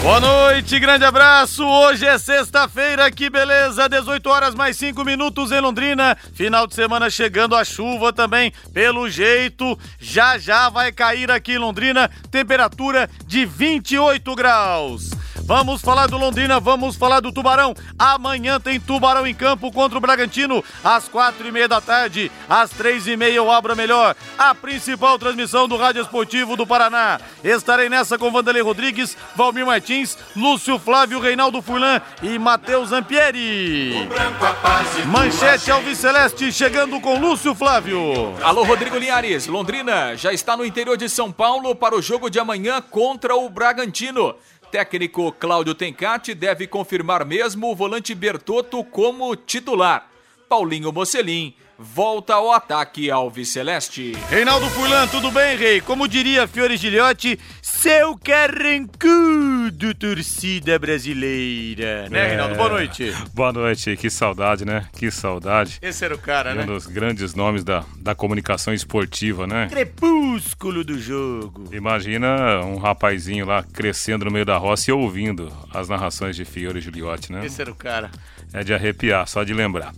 Boa noite, grande abraço. Hoje é sexta-feira, que beleza. 18 horas mais 5 minutos em Londrina. Final de semana chegando a chuva também. Pelo jeito, já já vai cair aqui em Londrina. Temperatura de 28 graus. Vamos falar do Londrina, vamos falar do Tubarão. Amanhã tem Tubarão em campo contra o Bragantino, às quatro e meia da tarde, às três e meia o Abra Melhor. A principal transmissão do Rádio Esportivo do Paraná. Estarei nessa com Vanderlei Rodrigues, Valmir Martins, Lúcio Flávio, Reinaldo Furlan e Matheus Ampieri. Manchete Alves Celeste chegando com Lúcio Flávio. Alô, Rodrigo Linhares. Londrina já está no interior de São Paulo para o jogo de amanhã contra o Bragantino. Técnico Cláudio Tencati deve confirmar mesmo o volante Bertotto como titular. Paulinho Mocelin volta ao ataque Alves Celeste. Reinaldo Furlan, tudo bem, Rei? Como diria Fiore Gilhote, seu carrancudo torcida brasileira. Né, É. Reinaldo? Boa noite. Boa noite, que saudade, né? Que saudade. Esse era o cara, Um né? dos grandes nomes da, da comunicação esportiva, né? Crepúsculo do jogo. Imagina um rapazinho lá crescendo no meio da roça e ouvindo as narrações de Fiore Gigliotti, né? Esse era o cara. É de arrepiar, só de lembrar.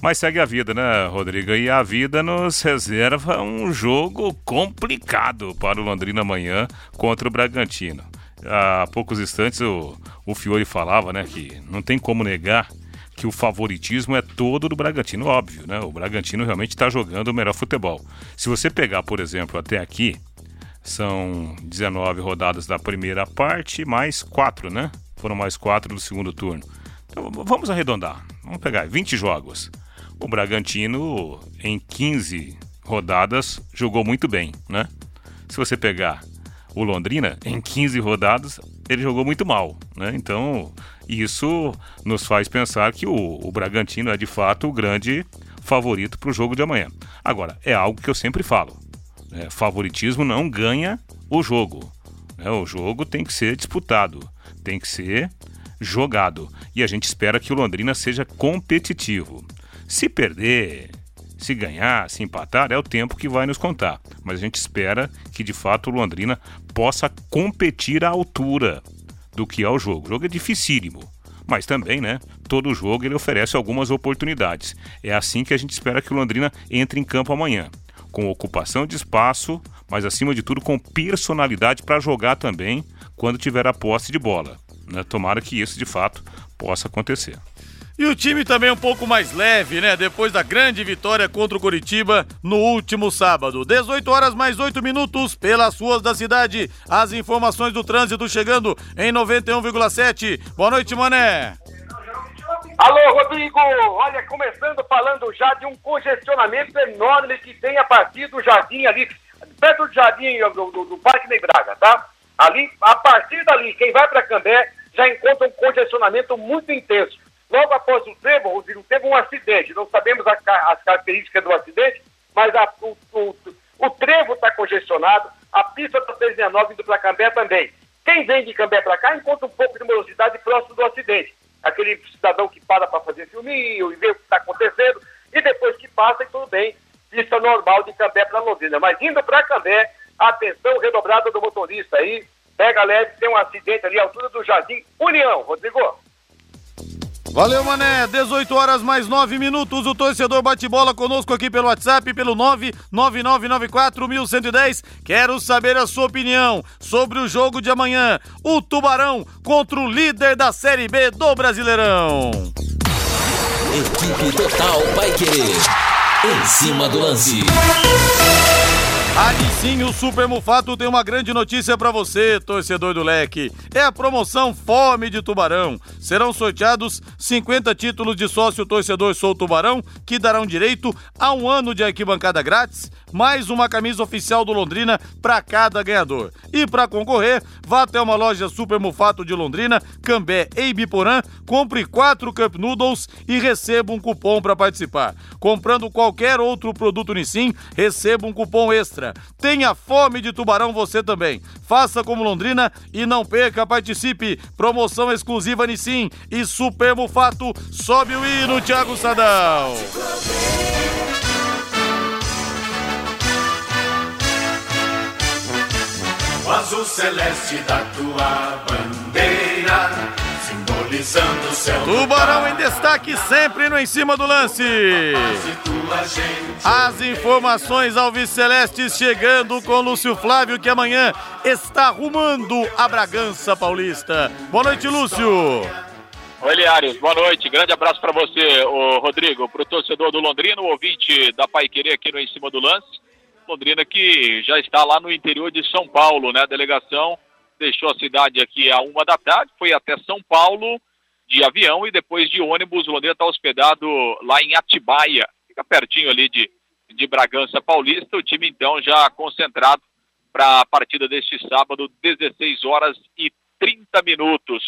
Mas segue a vida, né, Rodrigo? E a vida nos reserva um jogo complicado para o Londrina amanhã contra o Bragantino. Há poucos instantes o, o Fiore falava, né, que não tem como negar que o favoritismo é todo do Bragantino, óbvio, né? O Bragantino realmente está jogando o melhor futebol. Se você pegar, por exemplo, até aqui, são 19 rodadas da primeira parte, mais 4, né? Foram mais 4 do segundo turno. Então vamos arredondar. Vamos pegar 20 jogos. O Bragantino, em 15 rodadas, jogou muito bem, né? Se você pegar o Londrina, em 15 rodadas, ele jogou muito mal, né? Então, isso nos faz pensar que o, o Bragantino é de fato o grande favorito para o jogo de amanhã. Agora, é algo que eu sempre falo. É, favoritismo não ganha o jogo. né? o jogo tem que ser disputado, tem que ser jogado. E a gente espera que o Londrina seja competitivo. Se perder, se ganhar, se empatar, é o tempo que vai nos contar. Mas a gente espera que de fato o Londrina possa competir à altura do que é o jogo. O jogo é dificílimo. Mas também, né? Todo jogo ele oferece algumas oportunidades. É assim que a gente espera que o Londrina entre em campo amanhã. Com ocupação de espaço, mas acima de tudo com personalidade para jogar também quando tiver a posse de bola. Né? Tomara que isso de fato possa acontecer. E o time também um pouco mais leve, né? Depois da grande vitória contra o Coritiba no último sábado. 18 horas mais 8 minutos pelas ruas da cidade. As informações do trânsito chegando em 91,7. Boa noite, Mané. Alô, Rodrigo! Olha, começando falando já de um congestionamento enorme que tem a partir do jardim ali, perto do jardim do, do, do Parque Ney Braga, tá? Ali, a partir dali, quem vai para Cambé já encontra um congestionamento muito intenso. Logo após o trevo, Rodrigo, teve um acidente. Não sabemos a as características do acidente, mas a- o, o, o trevo está congestionado, a pista da 369 indo para Cambé também. Quem vem de Cambé para cá encontra um pouco de morosidade próximo do acidente. Aquele cidadão que para para fazer filminho e vê o que está acontecendo, e depois que passa, e tudo bem, pista normal de Cambé para Londrina. Mas indo para Cambé, atenção redobrada do motorista aí, pega leve, tem um acidente ali à altura do Jardim União, Rodrigo. Valeu, Mané. 18 horas mais 9 minutos. O torcedor bate bola conosco aqui pelo WhatsApp, pelo 999941110. Quero saber a sua opinião sobre o jogo de amanhã. O Tubarão contra o líder da Série B do Brasileirão. Equipe Total Paique. Em cima do lance. Ali sim, o Super Mufato tem uma grande notícia para você, torcedor do Leque. É a promoção Fome de Tubarão. Serão sorteados 50 títulos de sócio torcedor Sou Tubarão, que darão direito a um ano de arquibancada grátis, mais uma camisa oficial do Londrina para cada ganhador. E para concorrer, vá até uma loja Super Mufato de Londrina, Cambé e Ibiporã, compre quatro Cup Noodles e receba um cupom para participar. Comprando qualquer outro produto Nissin, receba um cupom extra extra. Tenha fome de tubarão você também. Faça como Londrina e não perca, participe. Promoção exclusiva Nissim e Super Mufato. Sobe o hino, Thiago Sadal. O azul celeste da tua bandeira simbolizando o céu. Tubarão em destaque sempre no em cima do lance. As informações ao Celestes chegando com Lúcio Flávio, que amanhã está arrumando a Bragança Paulista. Boa noite, Lúcio. Oi, Liares, boa noite. Grande abraço para você, o Rodrigo, para o torcedor do Londrina, o ouvinte da Pai Querer aqui no Em Cima do Lance. Londrina que já está lá no interior de São Paulo, né? A delegação deixou a cidade aqui a uma da tarde, foi até São Paulo de avião e depois de ônibus. O Londrina está hospedado lá em Atibaia, fica pertinho ali de, de Bragança Paulista. O time então já concentrado para a partida deste sábado, 16 horas e 30 minutos.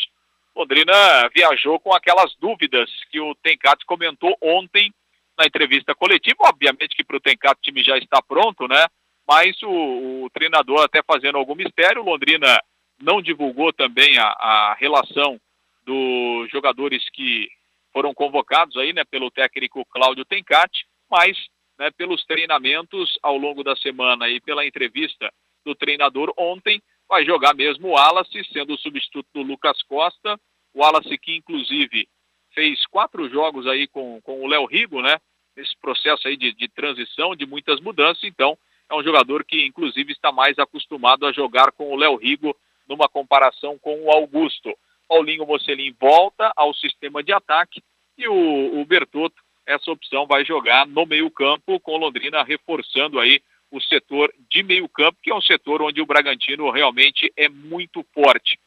Londrina viajou com aquelas dúvidas que o Tencate comentou ontem na entrevista coletiva. Obviamente que para o Tencate o time já está pronto, né? Mas o, o treinador até fazendo algum mistério. Londrina não divulgou também a, a relação dos jogadores que foram convocados aí, né, pelo técnico Cláudio Tencati, mas né, pelos treinamentos ao longo da semana e pela entrevista do treinador ontem, vai jogar mesmo o Wallace, sendo o substituto do Lucas Costa. O Wallace que, inclusive, fez quatro jogos aí com, com o Léo Rigo, né? Nesse processo aí de, de transição, de muitas mudanças. Então, é um jogador que, inclusive, está mais acostumado a jogar com o Léo Rigo numa comparação com o Augusto. Paulinho Mocelin volta ao sistema de ataque e o, o Bertotto, essa opção vai jogar no meio-campo, com Londrina reforçando aí o setor de meio-campo, que é um setor onde o Bragantino realmente é muito forte.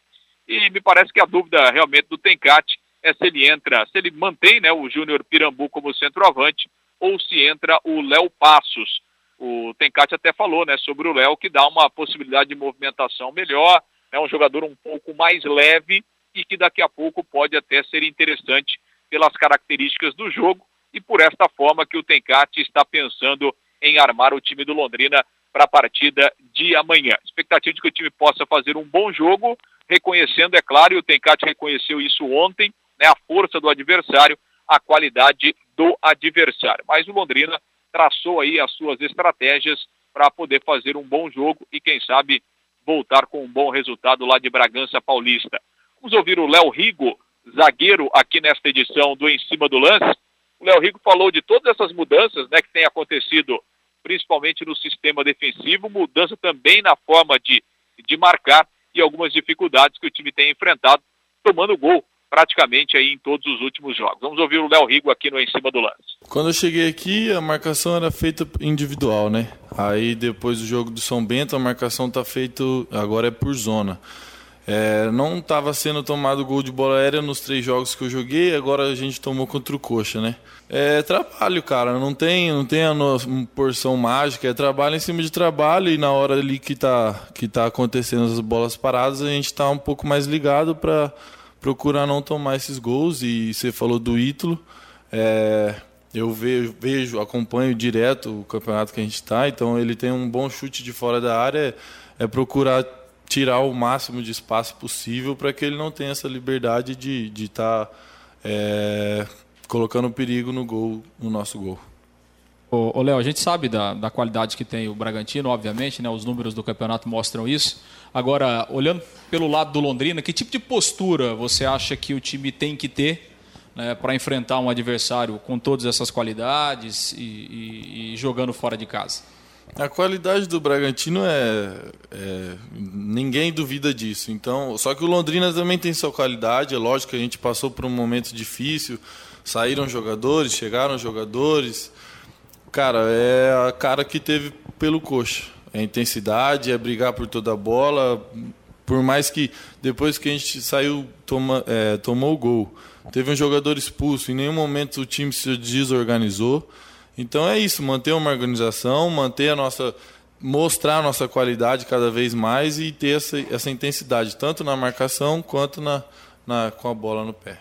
E me parece que a dúvida realmente do Tencate é se ele entra, se ele mantém né, o Júnior Pirambu como centroavante ou se entra o Léo Passos. O Tencate até falou né, sobre o Léo que dá uma possibilidade de movimentação melhor, é um jogador um pouco mais leve e que daqui a pouco pode até ser interessante pelas características do jogo e por esta forma que o Tencate está pensando em armar o time do Londrina para a partida de amanhã. Expectativa de que o time possa fazer um bom jogo, reconhecendo, é claro, e o Tencate reconheceu isso ontem, né, a força do adversário, a qualidade do adversário. Mas o Londrina traçou aí as suas estratégias para poder fazer um bom jogo e, quem sabe, voltar com um bom resultado lá de Bragança Paulista. Vamos ouvir o Léo Rigo, zagueiro aqui nesta edição do Em Cima do Lance. O Léo Rigo falou de todas essas mudanças né, que têm acontecido, principalmente no sistema defensivo, mudança também na forma de, de marcar e algumas dificuldades que o time tem enfrentado, tomando gol praticamente aí em todos os últimos jogos. Vamos ouvir o Léo Rigo aqui no Em Cima do Lance. Quando eu cheguei aqui, a marcação era feita individual, né? Aí depois do jogo do São Bento, a marcação tá feita agora é por zona. É, não estava sendo tomado gol de bola aérea nos três jogos que eu joguei, agora a gente tomou contra o Coxa, né? É trabalho, cara, não tem, não tem a no, porção mágica, é trabalho em cima de trabalho e na hora ali que tá, que tá acontecendo as bolas paradas, a gente tá um pouco mais ligado para procurar não tomar esses gols. E você falou do Ítalo. É, eu vejo, vejo, acompanho direto o campeonato que a gente está, então ele tem um bom chute de fora da área. É, procurar tirar o máximo de espaço possível para que ele não tenha essa liberdade de estar de tá, é, colocando perigo no gol, no nosso gol. Ô, Léo, a gente sabe da, da qualidade que tem o Bragantino, obviamente, né? Os números do campeonato mostram isso. Agora, olhando pelo lado do Londrina, que tipo de postura você acha que o time tem que ter né, para enfrentar um adversário com todas essas qualidades e, e, e, jogando fora de casa? A qualidade do Bragantino é, é, ninguém duvida disso. Então, só que o Londrina também tem sua qualidade. É lógico que a gente passou por um momento difícil. Saíram jogadores, chegaram jogadores. Cara, é a cara que teve pelo coxa. É intensidade, é brigar por toda a bola. Por mais que depois que a gente saiu, toma, é, tomou o gol, teve um jogador expulso, em nenhum momento o time se desorganizou. Então é isso, manter uma organização, manter a nossa mostrar a nossa qualidade cada vez mais e ter essa, essa intensidade, tanto na marcação quanto na, na, com a bola no pé.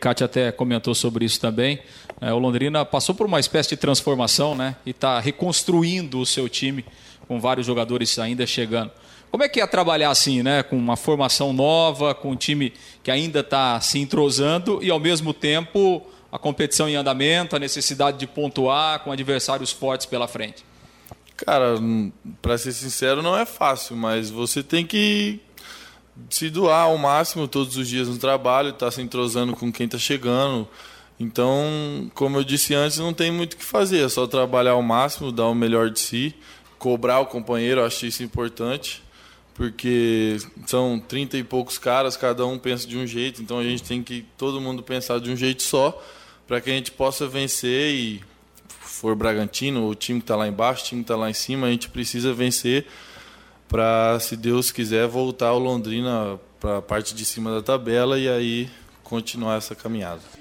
Kátia até comentou sobre isso também. É, o Londrina passou por uma espécie de transformação né, e está reconstruindo o seu time com vários jogadores ainda chegando. Como é que é trabalhar assim, né? Com uma formação nova, com um time que ainda está se entrosando e ao mesmo tempo a competição em andamento, a necessidade de pontuar com adversários fortes pela frente? Cara, para ser sincero, não é fácil, mas você tem que se doar ao máximo todos os dias no trabalho, estar tá se entrosando com quem está chegando. Então, como eu disse antes, não tem muito o que fazer, é só trabalhar ao máximo, dar o melhor de si, cobrar o companheiro, acho isso importante, porque são 30 e poucos caras, cada um pensa de um jeito, então a gente tem que todo mundo pensar de um jeito só, para que a gente possa vencer e for Bragantino, o time que está lá embaixo, o time que está lá em cima, a gente precisa vencer para, se Deus quiser, voltar o Londrina para a parte de cima da tabela e aí continuar essa caminhada.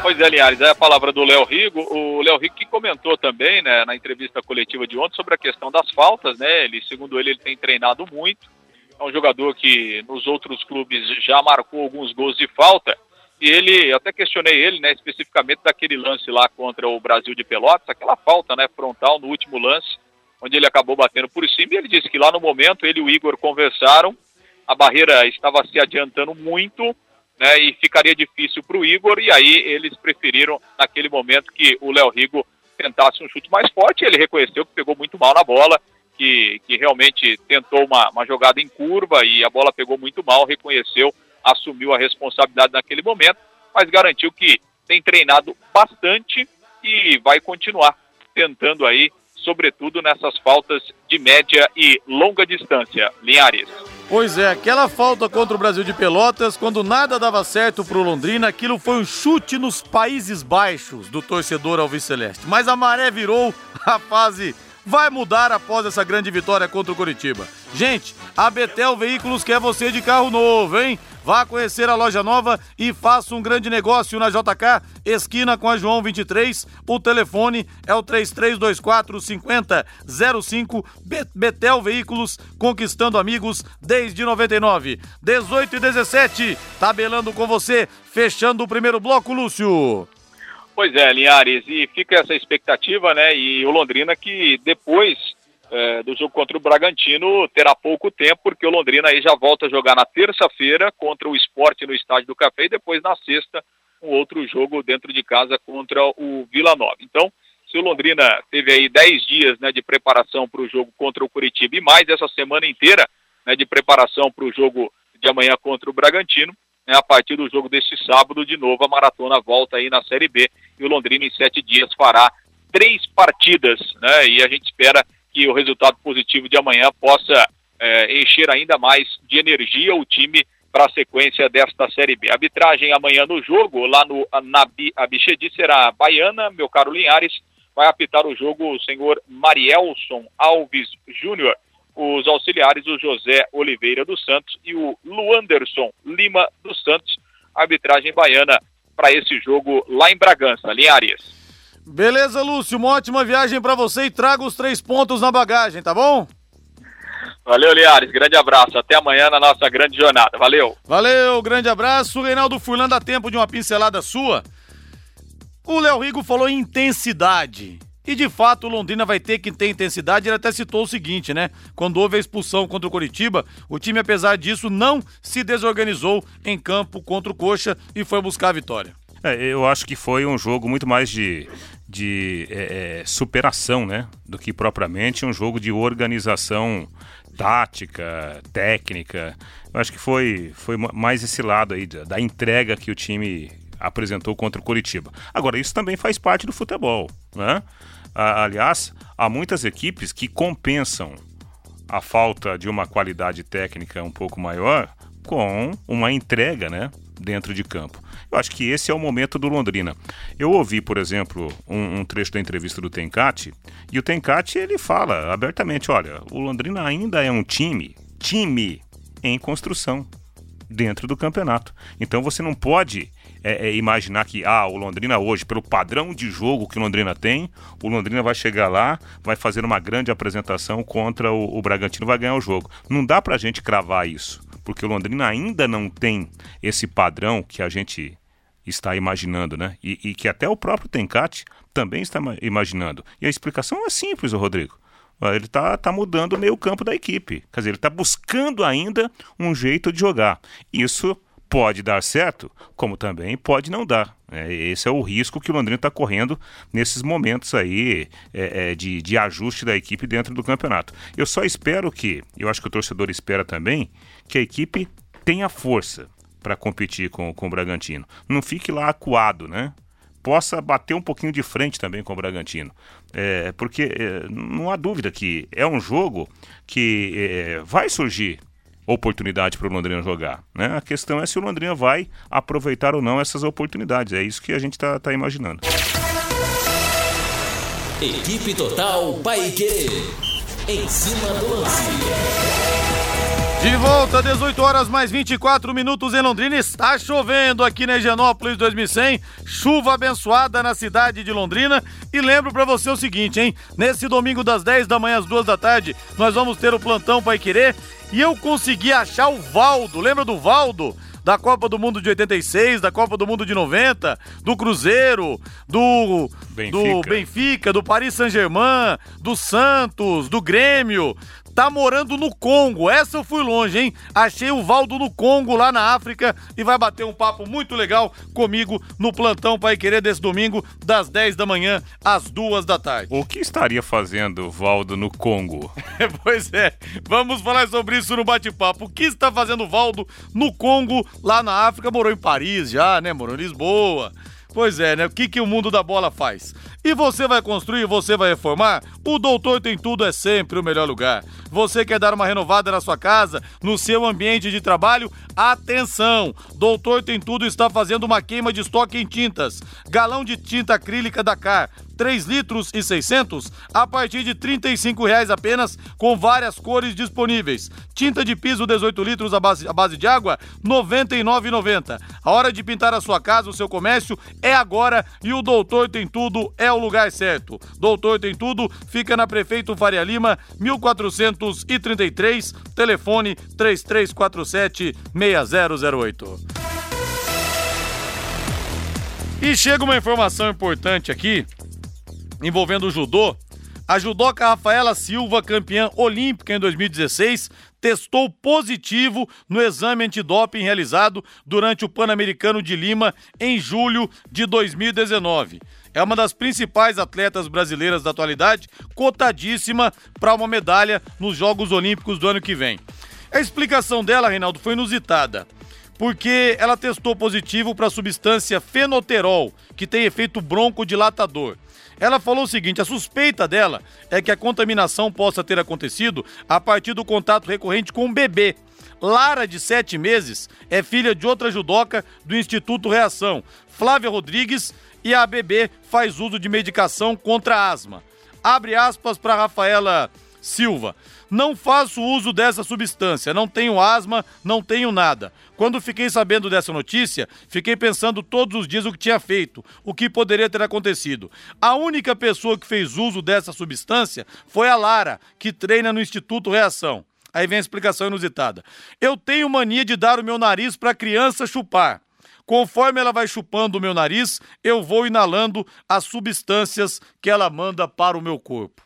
Pois é, Linhares, é a palavra do Léo Rigo. O Léo Rigo que comentou também né, na entrevista coletiva de ontem sobre a questão das faltas, né? Ele, segundo ele, ele tem treinado muito. É um jogador que nos outros clubes já marcou alguns gols de falta. E ele, até questionei ele, né, especificamente daquele lance lá contra o Brasil de Pelotas, aquela falta, né, frontal no último lance onde ele acabou batendo por cima. E ele disse que lá no momento ele e o Igor conversaram, a barreira estava se adiantando muito, né, e ficaria difícil para o Igor. E aí eles preferiram, naquele momento, que o Léo Rigo tentasse um chute mais forte. Ele reconheceu que pegou muito mal na bola, que, que realmente tentou uma, uma jogada em curva e a bola pegou muito mal. Reconheceu, assumiu a responsabilidade naquele momento, mas garantiu que tem treinado bastante e vai continuar tentando aí sobretudo nessas faltas de média e longa distância. Linhares. Pois é, aquela falta contra o Brasil de Pelotas, quando nada dava certo para o Londrina, aquilo foi um chute nos Países Baixos do torcedor Alves Celeste. Mas a maré virou, a fase vai mudar após essa grande vitória contra o Curitiba. Gente, a Betel Veículos quer você de carro novo, hein? Vá conhecer a loja nova e faça um grande negócio na JK, esquina com a João 23. O telefone é o 3324 5005. Betel Veículos, conquistando amigos desde 99. 18 e 17, tabelando com você, fechando o primeiro bloco, Lúcio. Pois é, Linhares, e fica essa expectativa, né? E o Londrina que depois é, do jogo contra o Bragantino terá pouco tempo, porque o Londrina aí já volta a jogar na terça-feira contra o esporte no Estádio do Café e depois na sexta um outro jogo dentro de casa contra o Vila Nova. Então, se o Londrina teve aí 10 dias né, de preparação para o jogo contra o Curitiba e mais essa semana inteira né, de preparação para o jogo de amanhã contra o Bragantino, né, a partir do jogo deste sábado, de novo, a maratona volta aí na Série B e o Londrina em sete dias fará três partidas, né? E a gente espera que o resultado positivo de amanhã possa é, encher ainda mais de energia o time para a sequência desta Série B. Arbitragem amanhã no jogo, lá no na Abichedi, será Baiana, meu caro Linhares, vai apitar o jogo o senhor Marielson Alves Júnior os auxiliares, o José Oliveira dos Santos e o Luanderson Lima dos Santos, arbitragem baiana para esse jogo lá em Bragança, Linhares. Beleza, Lúcio, uma ótima viagem para você e traga os três pontos na bagagem, tá bom? Valeu, Liares. Grande abraço. Até amanhã na nossa grande jornada. Valeu. Valeu, grande abraço. Reinaldo Furlan, dá tempo de uma pincelada sua? O Léo Rigo falou em intensidade. E de fato, o Londrina vai ter que ter intensidade. Ele até citou o seguinte, né? Quando houve a expulsão contra o Coritiba, o time, apesar disso, não se desorganizou em campo contra o Coxa e foi buscar a vitória. É, eu acho que foi um jogo muito mais de, de é, é superação, né? Do que propriamente um jogo de organização tática, técnica. Eu acho que foi, foi mais esse lado aí da, da entrega que o time apresentou contra o Coritiba. Agora, isso também faz parte do futebol, né? Aliás, há muitas equipes que compensam a falta de uma qualidade técnica um pouco maior com uma entrega, né, dentro de campo. Eu acho que esse é o momento do Londrina. Eu ouvi, por exemplo, um, um trecho da entrevista do Tencati, e o Tencati ele fala abertamente: olha, o Londrina ainda é um time, time em construção dentro do campeonato. Então você não pode é, é, imaginar que ah, o Londrina hoje, pelo padrão de jogo que o Londrina tem, o Londrina vai chegar lá, vai fazer uma grande apresentação contra o, o Bragantino, vai ganhar o jogo. Não dá pra gente cravar isso, porque o Londrina ainda não tem esse padrão que a gente está imaginando, né? E, e que até o próprio Tencate também está imaginando. E a explicação é simples, Rodrigo. Ele está tá mudando o meio campo da equipe. Quer dizer, ele está buscando ainda um jeito de jogar. Isso pode dar certo, como também pode não dar. É, esse é o risco que o Londrina está correndo nesses momentos aí é, é, de, de ajuste da equipe dentro do campeonato. Eu só espero que, eu acho que o torcedor espera também, que a equipe tenha força para competir com, com o Bragantino. Não fique lá acuado, né? Possa bater um pouquinho de frente também com o Bragantino. É, porque é, não há dúvida que é um jogo que é, vai surgir oportunidade para o Londrina jogar. Né? A questão é se o Londrina vai aproveitar ou não essas oportunidades. É isso que a gente está tá imaginando. Equipe Total Paique. Em cima do lance. De volta, 18 horas mais 24 minutos em Londrina. Está chovendo aqui na Higienópolis 2100. Chuva abençoada na cidade de Londrina. E lembro para você o seguinte, hein? Nesse domingo das 10 da manhã às 2 da tarde, nós vamos ter o plantão Pai Querer. E eu consegui achar o Valdo. Lembra do Valdo? da Copa do Mundo de 86, da Copa do Mundo de 90, do Cruzeiro, do Benfica, do, Benfica, do Paris Saint-Germain, do Santos, do Grêmio tá morando no Congo. Essa eu fui longe, hein? Achei o Valdo no Congo, lá na África, e vai bater um papo muito legal comigo no plantão Pai Querer desse domingo, das 10 da manhã às 2 da tarde. O que estaria fazendo o Valdo no Congo? pois é, vamos falar sobre isso no bate-papo. O que está fazendo o Valdo no Congo, lá na África? Morou em Paris já, né? Morou em Lisboa. Pois é, né? O que, que o mundo da bola faz? E você vai construir, você vai reformar? O Doutor Tem Tudo é sempre o melhor lugar. Você quer dar uma renovada na sua casa, no seu ambiente de trabalho? Atenção! Doutor Tem Tudo está fazendo uma queima de estoque em tintas. Galão de tinta acrílica da CAR, 3 litros e 600 a partir de 35 reais apenas, com várias cores disponíveis. Tinta de piso 18 litros à base, à base de água, R$ 99,90. A hora de pintar a sua casa, o seu comércio é agora e o Doutor Tem Tudo é o lugar certo. Doutor Tem Tudo fica na Prefeito Faria Lima, 1433, telefone 3347 6008. E chega uma informação importante aqui envolvendo o judô. A judoca Rafaela Silva, campeã olímpica em 2016, testou positivo no exame antidoping realizado durante o Pan-Americano de Lima em julho de 2019. É uma das principais atletas brasileiras da atualidade, cotadíssima para uma medalha nos Jogos Olímpicos do ano que vem. A explicação dela, Reinaldo, foi inusitada porque ela testou positivo para a substância fenoterol, que tem efeito broncodilatador. Ela falou o seguinte: a suspeita dela é que a contaminação possa ter acontecido a partir do contato recorrente com um bebê. Lara, de 7 meses, é filha de outra judoca do Instituto Reação, Flávia Rodrigues, e a bebê faz uso de medicação contra asma. Abre aspas para Rafaela Silva. Não faço uso dessa substância, não tenho asma, não tenho nada. Quando fiquei sabendo dessa notícia, fiquei pensando todos os dias o que tinha feito, o que poderia ter acontecido. A única pessoa que fez uso dessa substância foi a Lara, que treina no Instituto Reação. Aí vem a explicação inusitada. Eu tenho mania de dar o meu nariz para criança chupar. Conforme ela vai chupando o meu nariz, eu vou inalando as substâncias que ela manda para o meu corpo.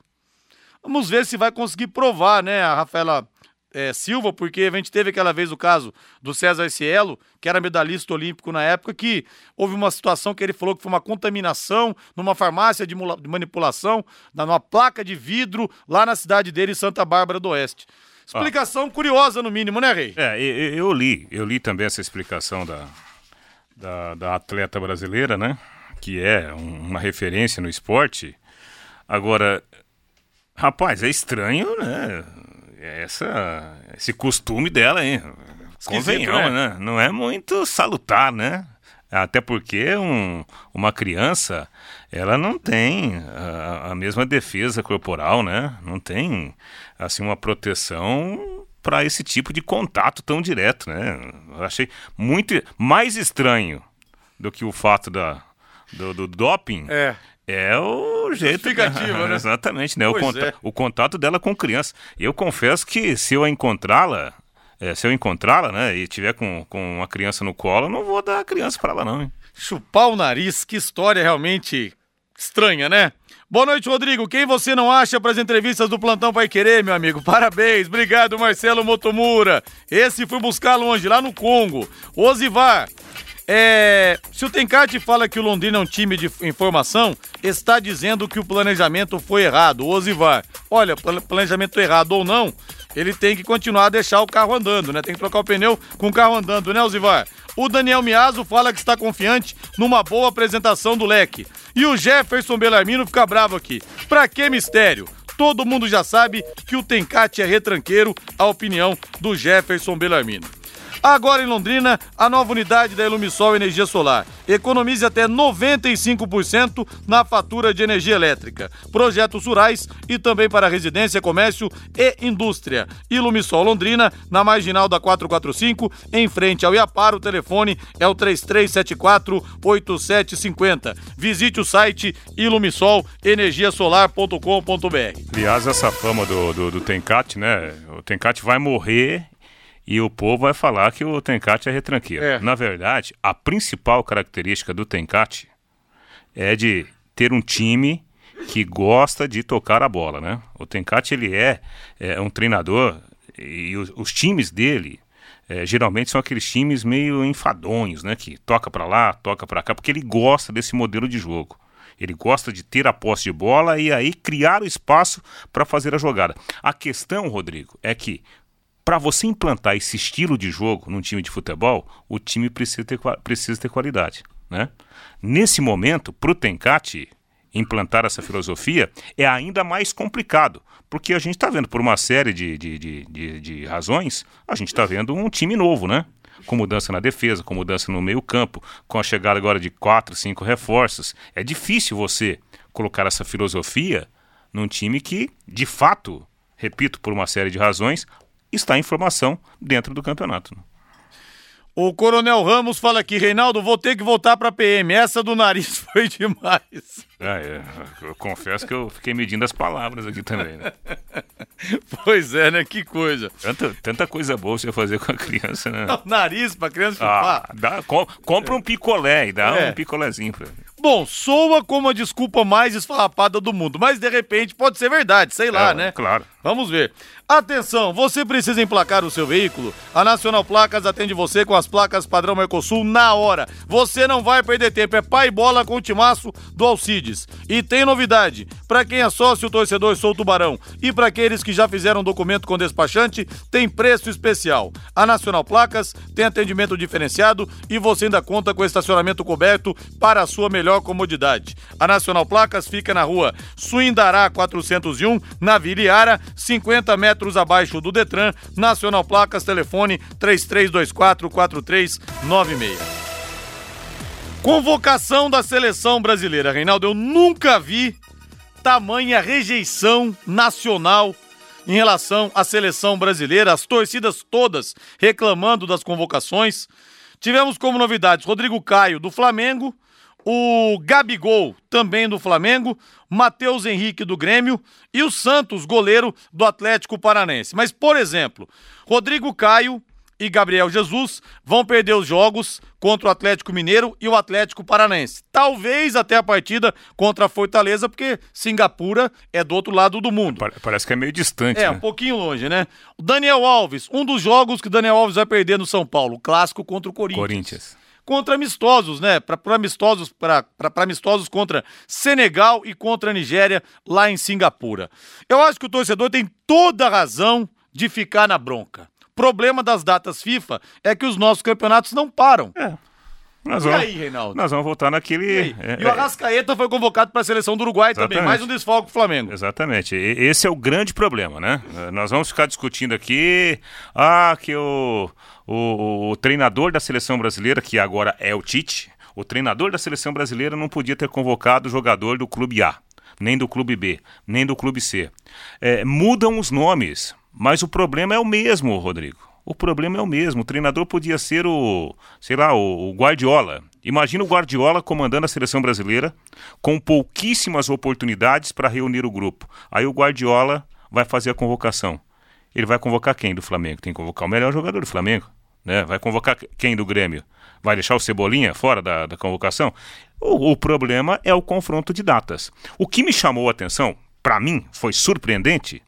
Vamos ver se vai conseguir provar, né, a Rafaela é, Silva, porque a gente teve aquela vez o caso do César Cielo, que era medalhista olímpico na época, que houve uma situação que ele falou que foi uma contaminação numa farmácia de manipulação, numa placa de vidro lá na cidade dele, Santa Bárbara do Oeste. Explicação ah. curiosa, no mínimo, né, Rei? É, eu, eu, li, eu li também essa explicação da, da, da atleta brasileira, né? Que é uma referência no esporte. Agora, Rapaz, é estranho, né? Essa, esse costume dela, hein? Convenhamos, né? né? Não é muito salutar, né? Até porque um, uma criança, ela não tem a, a, mesma defesa corporal, né? Não tem, assim, uma proteção para esse tipo de contato tão direto, né? Eu achei muito mais estranho do que o fato da, do, do doping. É. É o jeito. Justificativa, né? Exatamente, né? O, conta- é. o contato dela com criança. Eu confesso que se eu encontrá-la, é, se eu encontrá-la, né, e tiver com, com uma criança no colo, eu não vou dar a criança para ela, não, hein? Chupar o nariz, que história realmente estranha, né? Boa noite, Rodrigo. Quem você não acha para as entrevistas do Plantão Vai Querer, meu amigo? Parabéns. Obrigado, Marcelo Motomura. Esse fui buscar longe, lá no Congo. Osivar. É, se o Tencate fala que o Londrina é um time de informação, está dizendo que o planejamento foi errado. Osivar, olha, pla- planejamento errado ou não, ele tem que continuar a deixar o carro andando, né? Tem que trocar o pneu com o carro andando, né, Osivar? O Daniel Miazo fala que está confiante numa boa apresentação do leque. E o Jefferson Belarmino fica bravo aqui. Pra que mistério? Todo mundo já sabe que o Tencate é retranqueiro, a opinião do Jefferson Belarmino. Agora em Londrina, a nova unidade da Ilumisol Energia Solar. Economize até 95% na fatura de energia elétrica. Projetos rurais e também para residência, comércio e indústria. Ilumisol Londrina, na marginal da 445, em frente ao Iapar. O telefone é o 3374-8750. Visite o site ilumisolenergiasolar.com.br. Aliás, essa fama do, do, do né? O Tencate vai morrer e o povo vai falar que o Tencate é retranqueiro. É. Na verdade, a principal característica do Tencate é de ter um time que gosta de tocar a bola, né? O Tencate, ele é, é um treinador e os, os times dele é, geralmente são aqueles times meio enfadonhos, né? Que toca pra lá, toca pra cá, porque ele gosta desse modelo de jogo. Ele gosta de ter a posse de bola e aí criar o espaço para fazer a jogada. A questão, Rodrigo, é que para você implantar esse estilo de jogo num time de futebol, o time precisa ter, precisa ter qualidade. Né? Nesse momento, para o Tencate implantar essa filosofia, é ainda mais complicado, porque a gente está vendo, por uma série de, de, de, de, de razões, a gente está vendo um time novo, né? Com mudança na defesa, com mudança no meio-campo, com a chegada agora de quatro, cinco reforços. É difícil você colocar essa filosofia num time que, de fato, repito, por uma série de razões, está em formação dentro do campeonato. né? O Coronel Ramos fala aqui, Reinaldo, vou ter que voltar pra PM. Essa do nariz foi demais. Ah, é, eu confesso que eu fiquei medindo as palavras aqui também. Né? Pois é, né? Que coisa. Tanta, tanta coisa boa você fazer com a criança, né? Nariz pra criança chupar. Ah, dá, com- compra um picolé e dá É. um picolézinho pra ele. Bom, soa como a desculpa mais esfarrapada do mundo, mas de repente pode ser verdade, sei lá, É, né? Claro. Vamos ver. Atenção, você precisa emplacar o seu veículo? A Nacional Placas atende você com as placas padrão Mercosul na hora. Você não vai perder tempo, é pai e bola com o timaço do Alcides. E tem novidade, para quem é sócio torcedor Sou Tubarão e para aqueles que já fizeram documento com despachante, tem preço especial. A Nacional Placas tem atendimento diferenciado e você ainda conta com estacionamento coberto para a sua melhor comodidade. A Nacional Placas fica na rua Suindará 401, na Vila Iara, 50 metros abaixo do Detran. Nacional Placas, telefone 33244396. Convocação da seleção brasileira, Reinaldo. Eu nunca vi tamanha rejeição nacional em relação à seleção brasileira, as torcidas todas reclamando das convocações. Tivemos como novidades Rodrigo Caio do Flamengo, o Gabigol também do Flamengo, Matheus Henrique do Grêmio e o Santos, goleiro do Atlético Paranense. Mas, por exemplo, Rodrigo Caio e Gabriel Jesus vão perder os jogos contra o Atlético Mineiro e o Atlético Paranense. Talvez até a partida contra a Fortaleza, porque Singapura é do outro lado do mundo. Pa- Parece que é meio distante, É, né? um pouquinho longe, né? O Daniel Alves, um dos jogos que o Daniel Alves vai perder no São Paulo, clássico contra o Corinthians. Corinthians. Contra amistosos, né? Para amistosos, para amistosos contra Senegal e contra a Nigéria lá em Singapura. Eu acho que o torcedor tem toda a razão de ficar na bronca. Problema das datas FIFA é que os nossos campeonatos não param. Nós E vamos, aí, Reinaldo? Nós vamos voltar naquele. E, é, e o Arrascaeta foi convocado para a seleção do Uruguai também, Exatamente. mais um desfalque do Flamengo. Exatamente. E- Esse é o grande problema, né? Nós vamos ficar discutindo aqui. Ah, que o, o, o treinador da seleção brasileira, que agora é o Tite, O treinador da seleção brasileira não podia ter convocado o jogador do clube A, nem do clube B, nem do clube C. É, mudam os nomes, mas o problema é o mesmo, Rodrigo. O problema é o mesmo. O treinador podia ser o, sei lá, o, o Guardiola. Imagina o Guardiola comandando a seleção brasileira com pouquíssimas oportunidades para reunir o grupo. Aí o Guardiola vai fazer a convocação. Ele vai convocar quem do Flamengo? Tem que convocar o melhor jogador do Flamengo. Né? Vai convocar quem do Grêmio? Vai deixar o Cebolinha fora da, da convocação? O, o problema é o confronto de datas. O que me chamou a atenção, para mim, foi surpreendente,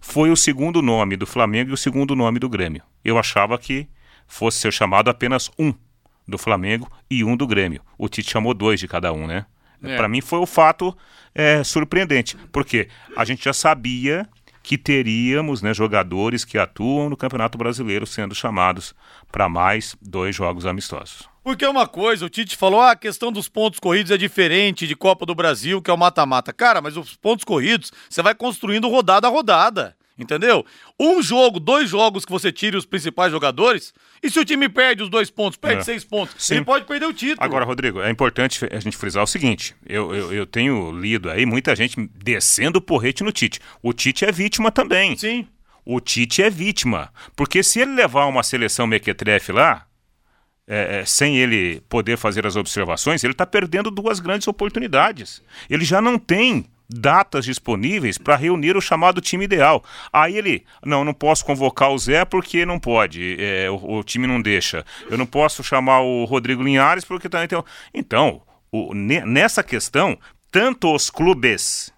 foi o segundo nome do Flamengo e o segundo nome do Grêmio. Eu achava que fosse ser chamado apenas um do Flamengo e um do Grêmio. O Tite chamou dois de cada um, né? É. Para mim foi o fato é, surpreendente, porque a gente já sabia que teríamos né, jogadores que atuam no Campeonato Brasileiro sendo chamados para mais dois jogos amistosos. Porque uma coisa, o Tite falou, ah, a questão dos pontos corridos é diferente de Copa do Brasil, que é o mata-mata. Cara, mas os pontos corridos, você vai construindo rodada a rodada. Entendeu? Um jogo, dois jogos que você tire os principais jogadores, e se o time perde os dois pontos, perde é. seis pontos, Sim. ele pode perder o título. Agora, Rodrigo, é importante a gente frisar o seguinte: eu, eu, eu tenho lido aí muita gente descendo o porrete no Tite. O Tite é vítima também. Sim. O Tite é vítima. Porque se ele levar uma seleção mequetrefe lá, é, é, sem ele poder fazer as observações, ele está perdendo duas grandes oportunidades. Ele já não tem datas disponíveis para reunir o chamado time ideal. Aí ele, não, não posso convocar o Zé porque não pode, é, o, o, time não deixa. Eu não posso chamar o Rodrigo Linhares porque também tem. Então, o, nessa questão, tanto os clubes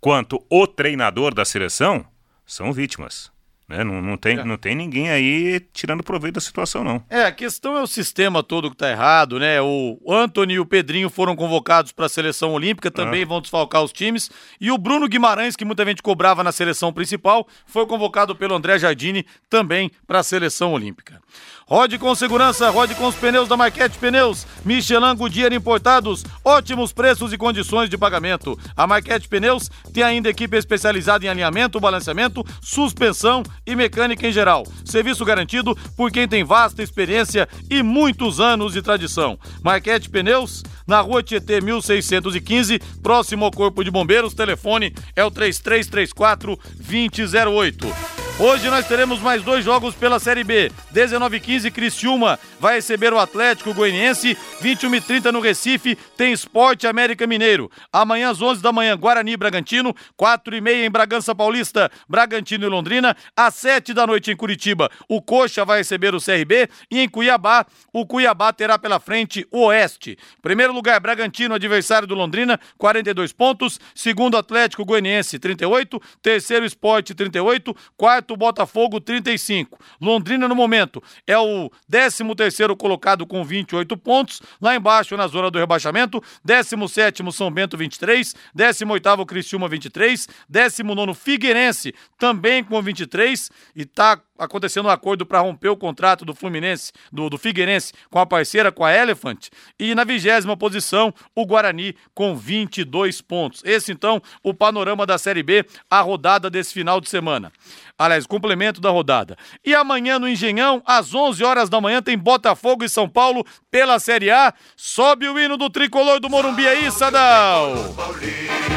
quanto o treinador da seleção são vítimas. Né? Não, não, tem, é. não tem ninguém aí tirando proveito da situação, não. É, a questão é o sistema todo que tá errado, né? O Anthony e o Pedrinho foram convocados para a seleção olímpica, também ah. vão desfalcar os times. E o Bruno Guimarães, que muita gente cobrava na seleção principal, foi convocado pelo André Jardini também para a seleção olímpica. Rode com segurança, rode com os pneus da Marquete Pneus. Michelin Goodyear Importados, ótimos preços e condições de pagamento. A Marquete Pneus tem ainda equipe especializada em alinhamento, balanceamento, suspensão e mecânica em geral. Serviço garantido por quem tem vasta experiência e muitos anos de tradição. Marquete Pneus, na rua Tietê 1615, próximo ao Corpo de Bombeiros. Telefone é o 3334 2008. Hoje nós teremos mais dois jogos pela Série B. 19 15 Criciúma vai receber o Atlético Goianiense. 21 e 30 no Recife tem Esporte América Mineiro. Amanhã às 11 da manhã Guarani Bragantino. 4 e meia em Bragança Paulista, Bragantino e Londrina. Às 7 da noite em Curitiba o Coxa vai receber o CRB. E em Cuiabá o Cuiabá terá pela frente o Oeste. Primeiro lugar Bragantino, adversário do Londrina, 42 pontos. Segundo Atlético Goianiense, 38. Terceiro Esporte, 38. Quarto quarto, Botafogo 35. Londrina, no momento, é o 13 terceiro colocado com 28 pontos. Lá embaixo, na zona do rebaixamento, 17 São Bento 23, 18 Criciúma 23, 19 Figueirense também com 23 e tá acontecendo um acordo para romper o contrato do Fluminense, do, do Figueirense, com a parceira, com a Elephant. E na vigésima posição, o Guarani com 22 pontos. Esse, então, o panorama da Série B, a rodada desse final de semana. Aliás, complemento da rodada. E amanhã no Engenhão, às 11 horas da manhã, tem Botafogo e São Paulo pela Série A. Sobe o hino do tricolor do Morumbi aí, Sadal. Paulista,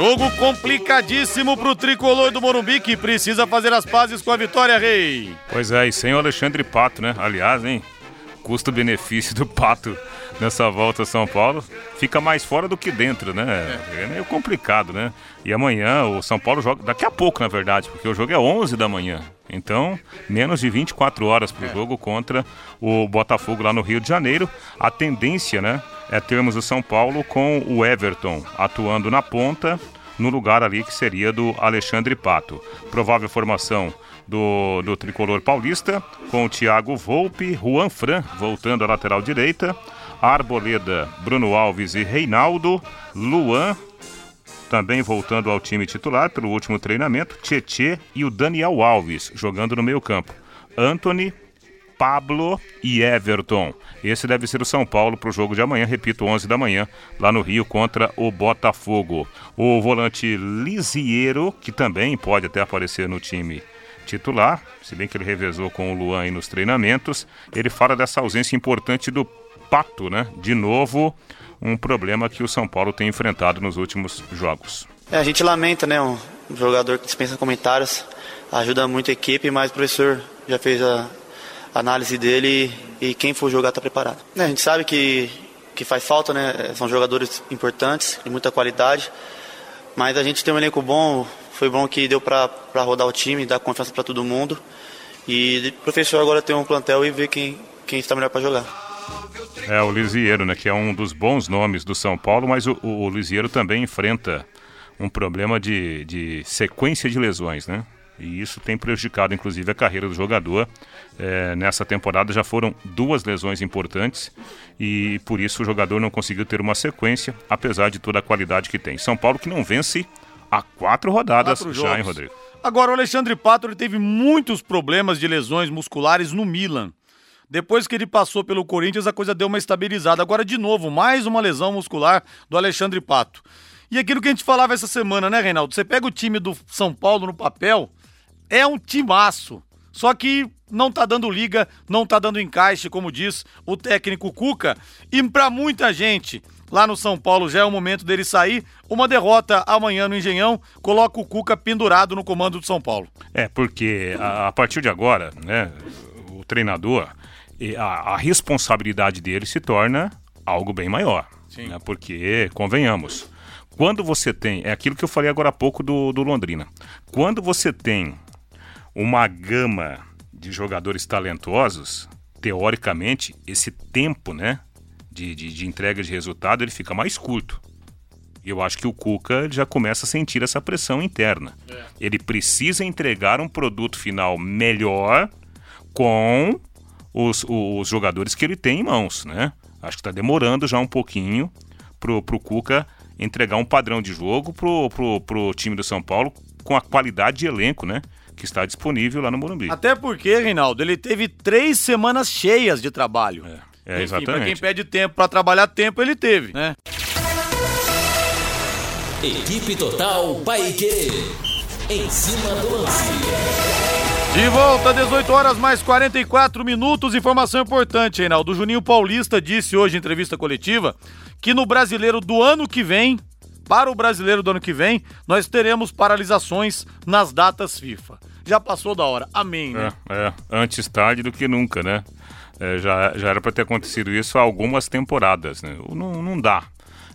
Jogo complicadíssimo pro tricolor do Morumbi que precisa fazer as pazes com a vitória, Rei. Pois é, e sem o Alexandre Pato, né? Aliás, hein? Custo-benefício do Pato nessa volta a São Paulo fica mais fora do que dentro, né? É. é meio complicado, né? E amanhã o São Paulo joga, daqui a pouco na verdade, porque o jogo é 11 da manhã. Então, menos de 24 horas para o é. jogo contra o Botafogo lá no Rio de Janeiro. A tendência, né, é termos o São Paulo com o Everton atuando na ponta, no lugar ali que seria do Alexandre Pato. Provável formação do, do tricolor paulista, com o Thiago Volpe, Juan Fran voltando à lateral direita, Arboleda, Bruno Alves e Reinaldo, Luan, também voltando ao time titular pelo último treinamento, Tietê e o Daniel Alves jogando no meio-campo. Anthony, Pablo e Everton. Esse deve ser o São Paulo para o jogo de amanhã, repito, 11 da manhã, lá no Rio contra o Botafogo. O volante Lisiero, que também pode até aparecer no time titular, se bem que ele revezou com o Luan aí nos treinamentos. Ele fala dessa ausência importante do Pato, né? De novo, um problema que o São Paulo tem enfrentado nos últimos jogos. É, a gente lamenta, né? Um jogador que dispensa comentários, ajuda muito a equipe, mas o professor já fez a análise dele e, quem for jogar está preparado. É, a gente sabe que, que faz falta, né? São jogadores importantes, de muita qualidade, mas a gente tem um elenco bom, foi bom que deu para rodar o time, dar confiança para todo mundo. E o professor agora tem um plantel e ver quem, quem está melhor para jogar. É o Lisieiro, né, que é um dos bons nomes do São Paulo, mas o, o, o Lisieiro também enfrenta um problema de, de sequência de lesões, né? E isso tem prejudicado, inclusive, a carreira do jogador. É, nessa temporada já foram duas lesões importantes e por isso o jogador não conseguiu ter uma sequência, apesar de toda a qualidade que tem. São Paulo que não vence há quatro rodadas quatro já, hein, Rodrigo? Agora, o Alexandre Pato ele teve muitos problemas de lesões musculares no Milan. Depois que ele passou pelo Corinthians, a coisa deu uma estabilizada. Agora, de novo, mais uma lesão muscular do Alexandre Pato. E aquilo que a gente falava essa semana, né, Reinaldo? Você pega o time do São Paulo no papel, é um timaço. Só que não tá dando liga, não tá dando encaixe, como diz o técnico Cuca. E para muita gente, lá no São Paulo já é o momento dele sair. Uma derrota amanhã no Engenhão coloca o Cuca pendurado no comando do São Paulo. É, porque a, a partir de agora, né, o treinador, a, a responsabilidade dele se torna algo bem maior. Sim. Né, porque, convenhamos, quando você tem, é aquilo que eu falei agora há pouco do, do Londrina, quando você tem uma gama de jogadores talentosos, teoricamente, esse tempo, né, de, de, de entrega de resultado, ele fica mais curto. E eu acho que o Cuca já começa a sentir essa pressão interna. É. Ele precisa entregar um produto final melhor com os, os jogadores que ele tem em mãos, né? Acho que está demorando já um pouquinho pro, pro Cuca entregar um padrão de jogo pro, pro, pro time do São Paulo com a qualidade de elenco, né? Que está disponível lá no Morumbi. Até porque, Reinaldo, ele teve três semanas cheias de trabalho. É, é Enfim, exatamente. Pra quem pede tempo para trabalhar, tempo ele teve, né? Equipe Total Paique. Em cima do lance. De volta, 18 horas mais 44 minutos. Informação importante, Reinaldo. O Juninho Paulista disse hoje em entrevista coletiva que no brasileiro do ano que vem, para o brasileiro do ano que vem, nós teremos paralisações nas datas FIFA. Já passou da hora. Amém, né? É, é. antes tarde do que nunca, né? É, já, já era para ter acontecido isso há algumas temporadas, né? Não, não dá.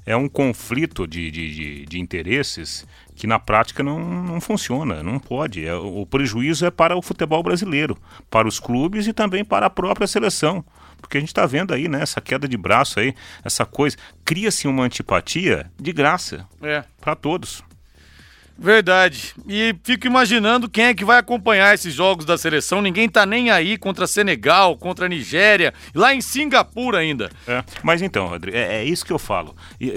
É um conflito de, de, de, de interesses que na prática não, não funciona, não pode. É, o prejuízo é para o futebol brasileiro, para os clubes e também para a própria seleção. Porque a gente está vendo aí, né, essa queda de braço aí, essa coisa. Cria-se uma antipatia de graça é. para todos. Verdade. E fico imaginando quem é que vai acompanhar esses jogos da seleção. Ninguém tá nem aí contra Senegal, contra Nigéria, lá em Singapura ainda. É, mas então, Rodrigo, é, é, isso que eu falo.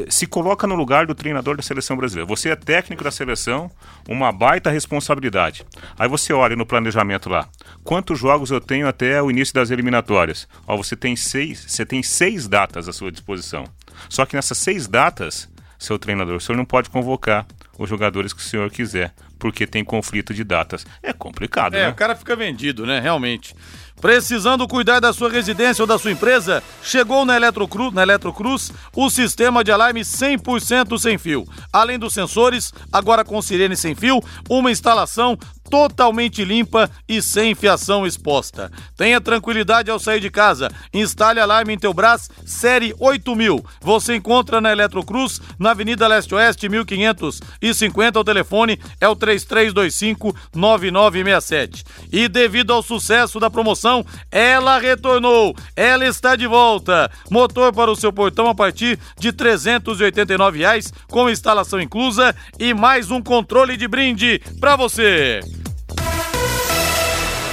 Se coloca no lugar do treinador da seleção brasileira. Você é técnico da seleção, uma baita responsabilidade. Aí você olha no planejamento lá. Quantos jogos eu tenho até o início das eliminatórias? Ó, você tem seis, você tem seis datas à sua disposição. Só que nessas seis datas, seu treinador, o senhor não pode convocar os jogadores que o senhor quiser, porque tem conflito de datas. É complicado, é, né? o cara fica vendido, né? Realmente. Precisando cuidar da sua residência ou da sua empresa? Chegou na Eletrocruz, na Eletrocruz o sistema de alarme 100% sem fio. Além dos sensores, agora com sirene sem fio, uma instalação totalmente limpa e sem fiação exposta. Tenha tranquilidade ao sair de casa. Instale alarme em teu braço série 8000. Você encontra na Eletrocruz, na Avenida Leste Oeste 1550. O telefone é o 3325 9967. E devido ao sucesso da promoção, ela retornou. Ela está de volta. Motor para o seu portão a partir de 389 reais, com instalação inclusa e mais um controle de brinde para você.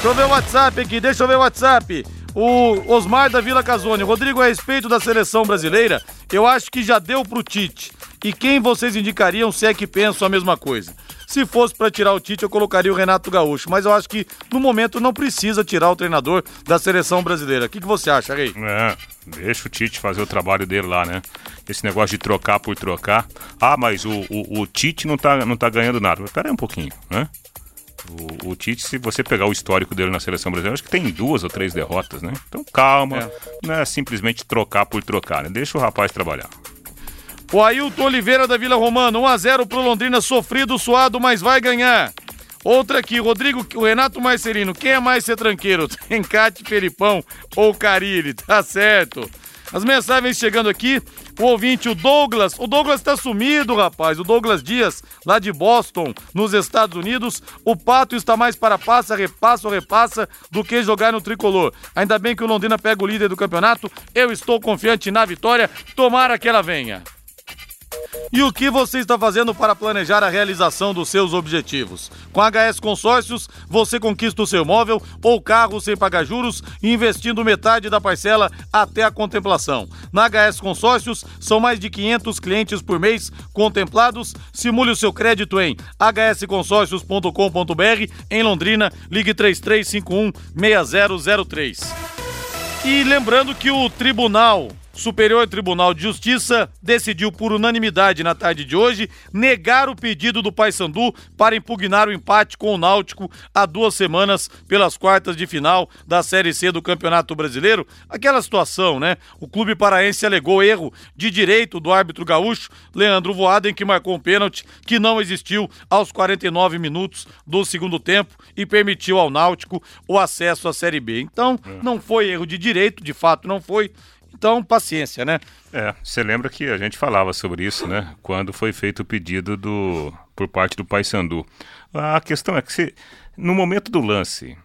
Deixa eu ver o WhatsApp aqui, deixa eu ver o WhatsApp. O Osmar da Vila Casone. Rodrigo, a respeito da seleção brasileira, eu acho que já deu pro Tite. E quem vocês indicariam se é que pensam a mesma coisa? Se fosse para tirar o Tite, eu colocaria o Renato Gaúcho. Mas eu acho que no momento não precisa tirar o treinador da seleção brasileira. O que, que você acha, Rei? É, deixa o Tite fazer o trabalho dele lá, né? Esse negócio de trocar por trocar. Ah, mas o, o, o Tite não tá, não tá ganhando nada. Pera aí um pouquinho, né? O, o, Tite, se você pegar o histórico dele na seleção brasileira, acho que tem duas ou três derrotas, né? Então calma, é. não é simplesmente trocar por trocar, né? Deixa o rapaz trabalhar. O Ailton Oliveira da Vila Romana, 1x0 pro Londrina, sofrido, suado, mas vai ganhar. Outra aqui, Rodrigo, o Renato Marcelino, quem é mais ser tranqueiro? Tencate, Felipão ou Carilli? Tá certo. As mensagens chegando aqui, o ouvinte, o Douglas. O Douglas tá sumido, rapaz. O Douglas Dias, lá de Boston, nos Estados Unidos. O Pato está mais para passa, repassa ou repassa do que jogar no tricolor. Ainda bem que o Londrina pega o líder do campeonato. Eu estou confiante na vitória. Tomara que ela venha. E o que você está fazendo para planejar a realização dos seus objetivos? Com a HS Consórcios, você conquista o seu imóvel ou carro sem pagar juros, investindo metade da parcela até a contemplação. Na HS Consórcios, são mais de 500 clientes por mês contemplados. Simule o seu crédito em hsconsórcios.com.br em Londrina, ligue 3351 6003. E lembrando que o Tribunal Superior Tribunal de Justiça decidiu por unanimidade na tarde de hoje negar o pedido do Paysandu para impugnar o empate com o Náutico há duas semanas pelas quartas de final da Série C do Campeonato Brasileiro. Aquela situação, né? O clube paraense alegou erro de direito do árbitro gaúcho Leandro Voaden, que marcou um pênalti que não existiu aos 49 minutos do segundo tempo e permitiu ao Náutico o acesso à Série B. Então, é. não foi erro de direito, de fato não foi então, paciência, né? É, você lembra que a gente falava sobre isso, né? Quando foi feito o pedido do por parte do Paysandu. A questão é que se no momento do lance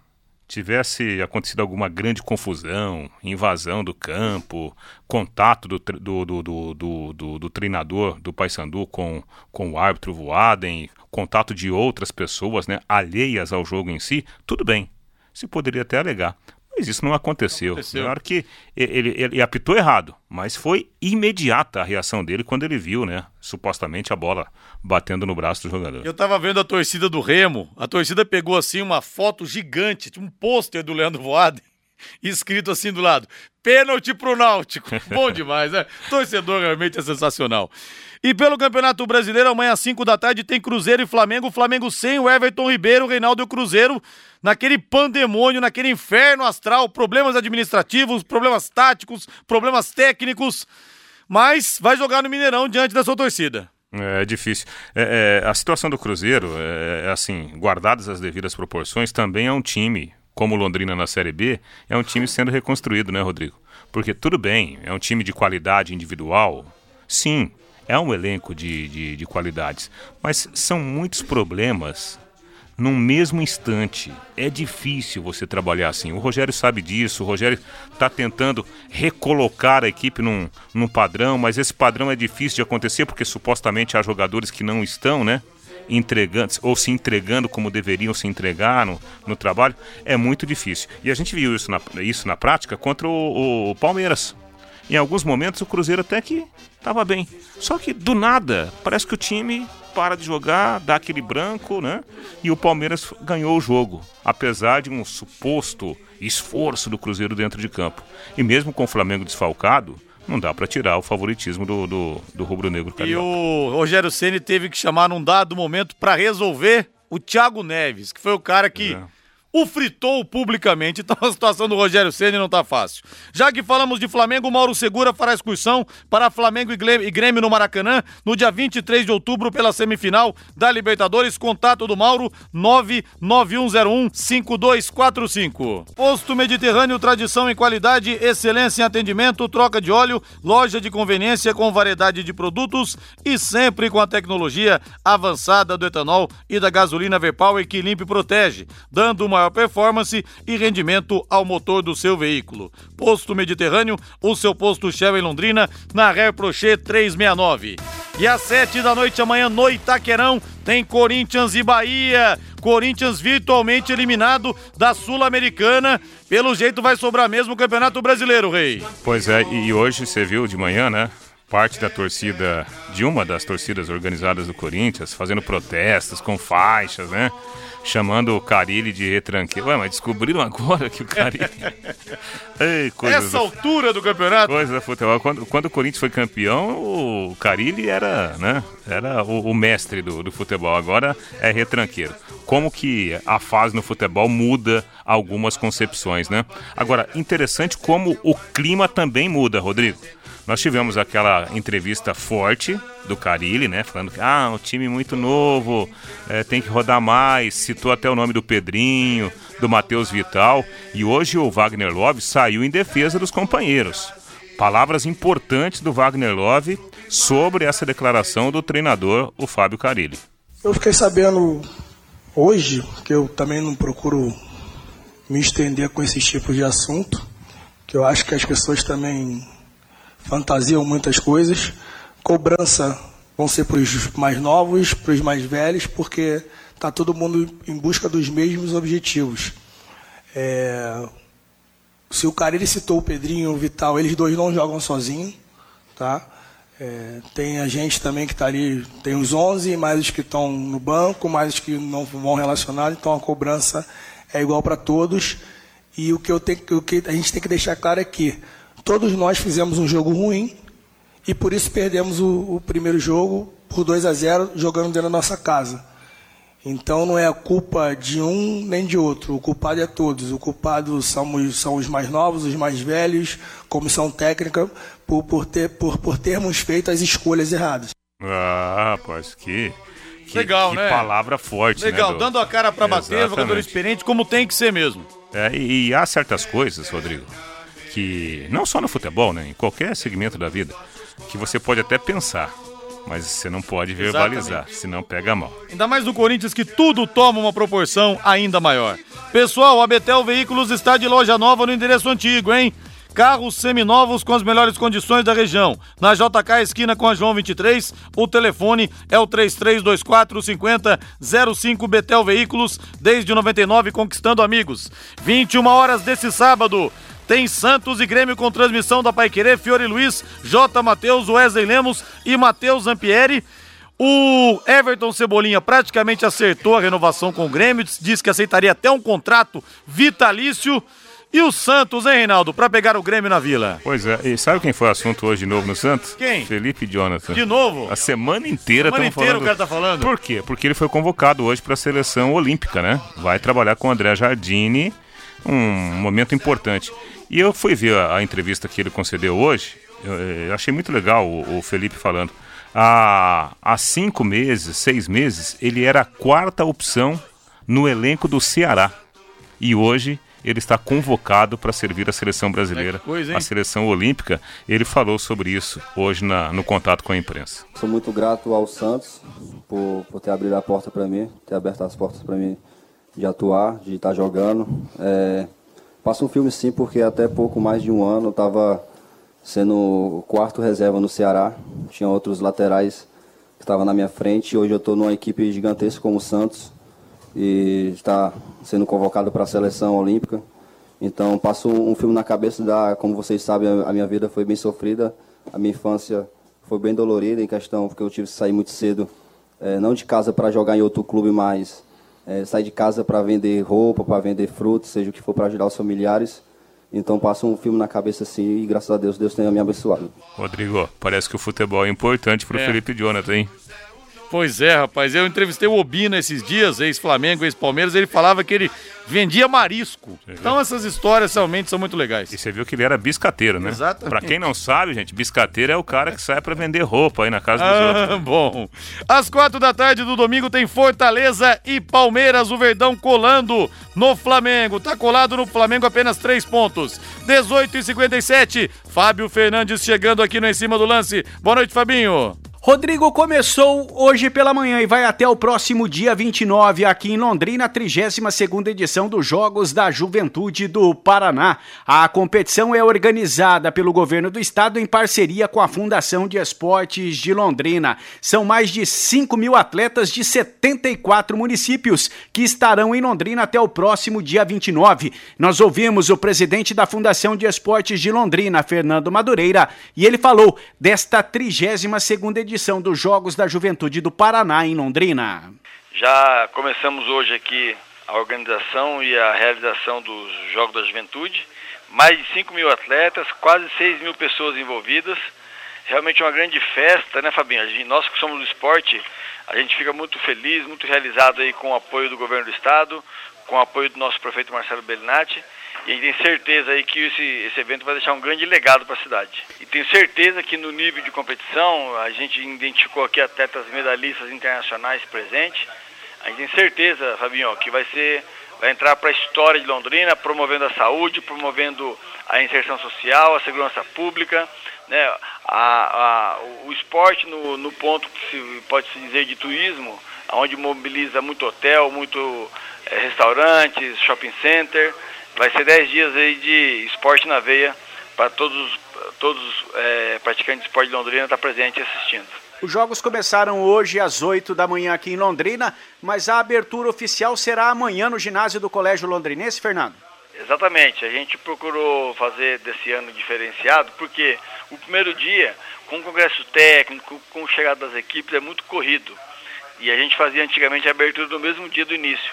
tivesse acontecido alguma grande confusão, invasão do campo, contato do, do, do, do, do, do treinador do Paysandu com, com o árbitro Voaden, contato de outras pessoas, né, alheias ao jogo em si, tudo bem. Se poderia até alegar. Mas isso não aconteceu. Não aconteceu. Hora que ele, ele, ele, apitou errado, mas foi imediata a reação dele quando ele viu, né? Supostamente a bola batendo no braço do jogador. Eu tava vendo a torcida do Remo, a torcida pegou assim uma foto gigante, um pôster do Leandro Voaden, escrito assim do lado: pênalti pro Náutico. Bom demais, né? Torcedor realmente é sensacional. E pelo Campeonato Brasileiro, amanhã às 5 da tarde tem Cruzeiro e Flamengo. Flamengo sem o Everton Ribeiro, Reinaldo e o Cruzeiro naquele pandemônio, naquele inferno astral, problemas administrativos, problemas táticos, problemas técnicos. Mas vai jogar no Mineirão diante da sua torcida. É difícil. É, é, a situação do Cruzeiro, é, é, assim, guardadas as devidas proporções, também é um time, como Londrina na Série B, é um time sendo reconstruído, né, Rodrigo? Porque tudo bem, é um time de qualidade individual, sim, é um elenco de, de, de qualidades, mas são muitos problemas num mesmo instante. É difícil você trabalhar assim. O Rogério sabe disso, o Rogério está tentando recolocar a equipe num, num padrão, mas esse padrão é difícil de acontecer porque supostamente há jogadores que não estão, né? Entregando, ou se entregando como deveriam se entregar no, no trabalho, é muito difícil. E a gente viu isso na, isso na prática contra o, o Palmeiras. Em alguns momentos o Cruzeiro até que estava bem. Só que do nada, parece que o time para de jogar, dá aquele branco, né? E o Palmeiras ganhou o jogo, apesar de um suposto esforço do Cruzeiro dentro de campo. E mesmo com o Flamengo desfalcado, não dá para tirar o favoritismo do, do, do rubro-negro E o Rogério Ceni teve que chamar num dado momento para resolver o Thiago Neves, que foi o cara que é o fritou publicamente. Então a situação do Rogério Ceni não tá fácil. Já que falamos de Flamengo, Mauro Segura fará excursão para Flamengo e Grêmio no Maracanã no dia 23 de outubro pela semifinal da Libertadores. Contato do Mauro 991015245. Posto Mediterrâneo, tradição em qualidade, excelência em atendimento, troca de óleo, loja de conveniência com variedade de produtos e sempre com a tecnologia avançada do etanol e da gasolina V-Power que limpa e protege, dando uma maior performance e rendimento ao motor do seu veículo. Posto Mediterrâneo, o seu posto Shell em Londrina, na Ré Prochet 369. E às sete da noite amanhã no Itaquerão tem Corinthians e Bahia. Corinthians virtualmente eliminado da Sul-Americana. Pelo jeito vai sobrar mesmo o Campeonato Brasileiro, Rei. Pois é, e hoje você viu de manhã, né? Parte da torcida, de uma das torcidas organizadas do Corinthians, fazendo protestos com faixas, né? Chamando o Carilli de retranqueiro. Ué, mas descobriram agora que o Carilli. Ei, Essa do... altura do campeonato? Coisa do futebol. Quando, quando o Corinthians foi campeão, o Carilli era, né, era o, o mestre do, do futebol. Agora é retranqueiro. Como que a fase no futebol muda algumas concepções, né? Agora, interessante como o clima também muda, Rodrigo. Nós tivemos aquela entrevista forte do Carilli, né? Falando que ah, um time muito novo, é, tem que rodar mais. Citou até o nome do Pedrinho, do Matheus Vital. E hoje o Wagner Love saiu em defesa dos companheiros. Palavras importantes do Wagner Love sobre essa declaração do treinador, o Fábio Carilli. Eu fiquei sabendo hoje, que eu também não procuro me estender com esses tipos de assunto, que eu acho que as pessoas também fantasiam muitas coisas. Cobrança vão ser para os mais novos, para os mais velhos, porque está todo mundo em busca dos mesmos objetivos. É... Se o cara ele citou o Pedrinho e o Vital, eles dois não jogam sozinhos, tá? É, tem a gente também que está ali, tem os 11, mais os que estão no banco, mais os que não vão relacionar, então a cobrança é igual para todos. E o que, eu tenho, o que a gente tem que deixar claro é que todos nós fizemos um jogo ruim e por isso perdemos o, o primeiro jogo por 2 a 0 jogando dentro da nossa casa. Então não é a culpa de um nem de outro, o culpado é todos. O culpado são, são os mais novos, os mais velhos, comissão técnica, por, por, ter, por, por termos feito as escolhas erradas. Ah, rapaz, que, que, Legal, que né? palavra forte, Legal, né? do- dando a cara pra bater, jogador experiente, como tem que ser mesmo. É, e, e há certas coisas, Rodrigo, que não só no futebol, né, em qualquer segmento da vida, que você pode até pensar, mas você não pode verbalizar, senão pega mal. Ainda mais no Corinthians que tudo toma uma proporção ainda maior. Pessoal, a Betel Veículos está de loja nova no endereço antigo, hein? Carros seminovos com as melhores condições da região. Na JK esquina com a João 23, o telefone é o 3324 5005 Betel Veículos, desde 99 conquistando amigos. 21 horas desse sábado. Tem Santos e Grêmio com transmissão da Paiquerê, Fiore Luiz, J. Matheus, Wesley Lemos e Matheus Zampieri. O Everton Cebolinha praticamente acertou a renovação com o Grêmio, disse que aceitaria até um contrato vitalício. E o Santos, hein, Reinaldo, para pegar o Grêmio na Vila? Pois é, e sabe quem foi o assunto hoje de novo no Santos? Quem? Felipe Jonathan. De novo? A semana inteira Semana estamos inteira falando. o cara tá falando. Por quê? Porque ele foi convocado hoje para a seleção olímpica, né? Vai trabalhar com o André Jardini, um momento importante. E eu fui ver a, a entrevista que ele concedeu hoje, eu, eu achei muito legal o, o Felipe falando. Há, há cinco meses, seis meses, ele era a quarta opção no elenco do Ceará. E hoje ele está convocado para servir a seleção brasileira, Que coisa, a seleção olímpica. Ele falou sobre isso hoje na, no contato com a imprensa. Sou muito grato ao Santos por, por ter abrido a porta para mim, ter aberto as portas para mim de atuar, de estar jogando. É, passa um filme sim, porque até pouco mais de um ano eu estava sendo quarto reserva no Ceará. Tinha outros laterais que estavam na minha frente. Hoje eu estou numa equipe gigantesca como o Santos e está sendo convocado para a seleção olímpica. Então passo um filme na cabeça da, como vocês sabem, a minha vida foi bem sofrida, a minha infância foi bem dolorida em questão porque eu tive que sair muito cedo, eh, não de casa para jogar em outro clube, mas eh, sair de casa para vender roupa, para vender frutos, seja o que for para ajudar os familiares. Então passo um filme na cabeça assim e graças a Deus Deus tenha me abençoado. Rodrigo, parece que o futebol é importante pro É. Felipe Jonathan, hein? Pois é, rapaz. Eu entrevistei o Obina esses dias, ex-Flamengo, ex-Palmeiras. Ele falava que ele vendia marisco. Então essas histórias realmente são muito legais. E você viu que ele era biscateiro, né? Exatamente. Pra quem não sabe, gente, biscateiro é o cara que sai pra vender roupa aí na casa dos outros. Ah, bom. Às quatro da tarde do domingo tem Fortaleza e Palmeiras, o Verdão colando no Flamengo. Tá colado no Flamengo apenas três pontos. 18 e 57. Fábio Fernandes chegando aqui no Em Cima do Lance. Boa noite, Fabinho. Rodrigo começou hoje pela manhã e vai até o próximo dia 29 aqui em Londrina, a 32ª edição dos Jogos da Juventude do Paraná. A competição é organizada pelo governo do estado em parceria com a Fundação de Esportes de Londrina. São mais de 5 mil atletas de 74 municípios que estarão em Londrina até o próximo dia 29. Nós ouvimos o presidente da Fundação de Esportes de Londrina, Fernando Madureira, e ele falou desta 32ª edição dos Jogos da Juventude do Paraná em Londrina. Já começamos hoje aqui a organização e a realização dos Jogos da Juventude. Mais de 5 mil atletas, quase 6 mil pessoas envolvidas, realmente uma grande festa, né, Fabinho? Gente, nós que somos do esporte, a gente fica muito feliz, muito realizado aí com o apoio do governo do estado, com o apoio do nosso prefeito Marcelo Bellinati. E a gente tem certeza aí que esse, esse evento vai deixar um grande legado para a cidade. E tenho certeza que no nível de competição, a gente identificou aqui atletas medalhistas internacionais presentes. A gente tem certeza, Fabinho, que vai ser vai entrar para a história de Londrina, promovendo a saúde, promovendo a inserção social, a segurança pública, né, a, a, o esporte no, no ponto que se, pode se dizer de turismo, onde mobiliza muito hotel, muito é, restaurantes, shopping center. Vai ser 10 dias aí de esporte na veia para todos todos é, praticantes de esporte de Londrina estar tá presente e assistindo. Os jogos começaram hoje às 8 da manhã aqui em Londrina, mas a abertura oficial será amanhã no ginásio do Colégio Londrinense, Fernando. Exatamente, a gente procurou fazer desse ano diferenciado, porque o primeiro dia, com o congresso técnico, com a chegada das equipes, é muito corrido. E a gente fazia antigamente a abertura no mesmo dia do início.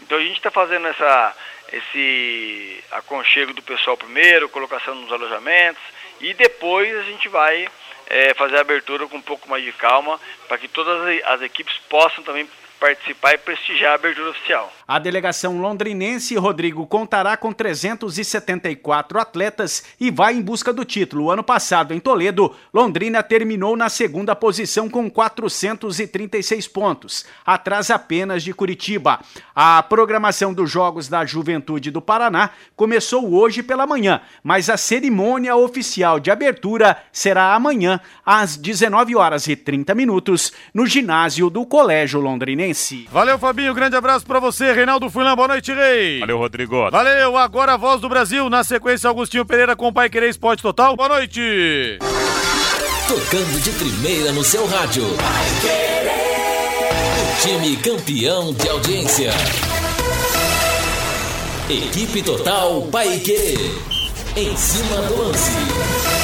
Então a gente está fazendo essa, esse aconchego do pessoal primeiro, colocação nos alojamentos, e depois a gente vai é, fazer a abertura com um pouco mais de calma, para que todas as equipes possam também participar e prestigiar a abertura oficial. A delegação londrinense, Rodrigo, contará com 374 atletas e vai em busca do título. Ano passado, em Toledo, Londrina terminou na segunda posição com 436 pontos, atrás apenas de Curitiba. A programação dos Jogos da Juventude do Paraná começou hoje pela manhã, mas a cerimônia oficial de abertura será amanhã, às 19 horas e 30 minutos, no ginásio do Colégio Londrinense. Valeu, Fabinho. Grande abraço para você. Reinaldo Fulan, boa noite, Rei. Valeu, Rodrigo. Valeu, agora a voz do Brasil, na sequência Augustinho Pereira com o Pai Querer Esporte Total. Boa noite. Tocando de primeira no seu rádio. O time campeão de audiência. Equipe Total Pai Querer. Em cima do lance.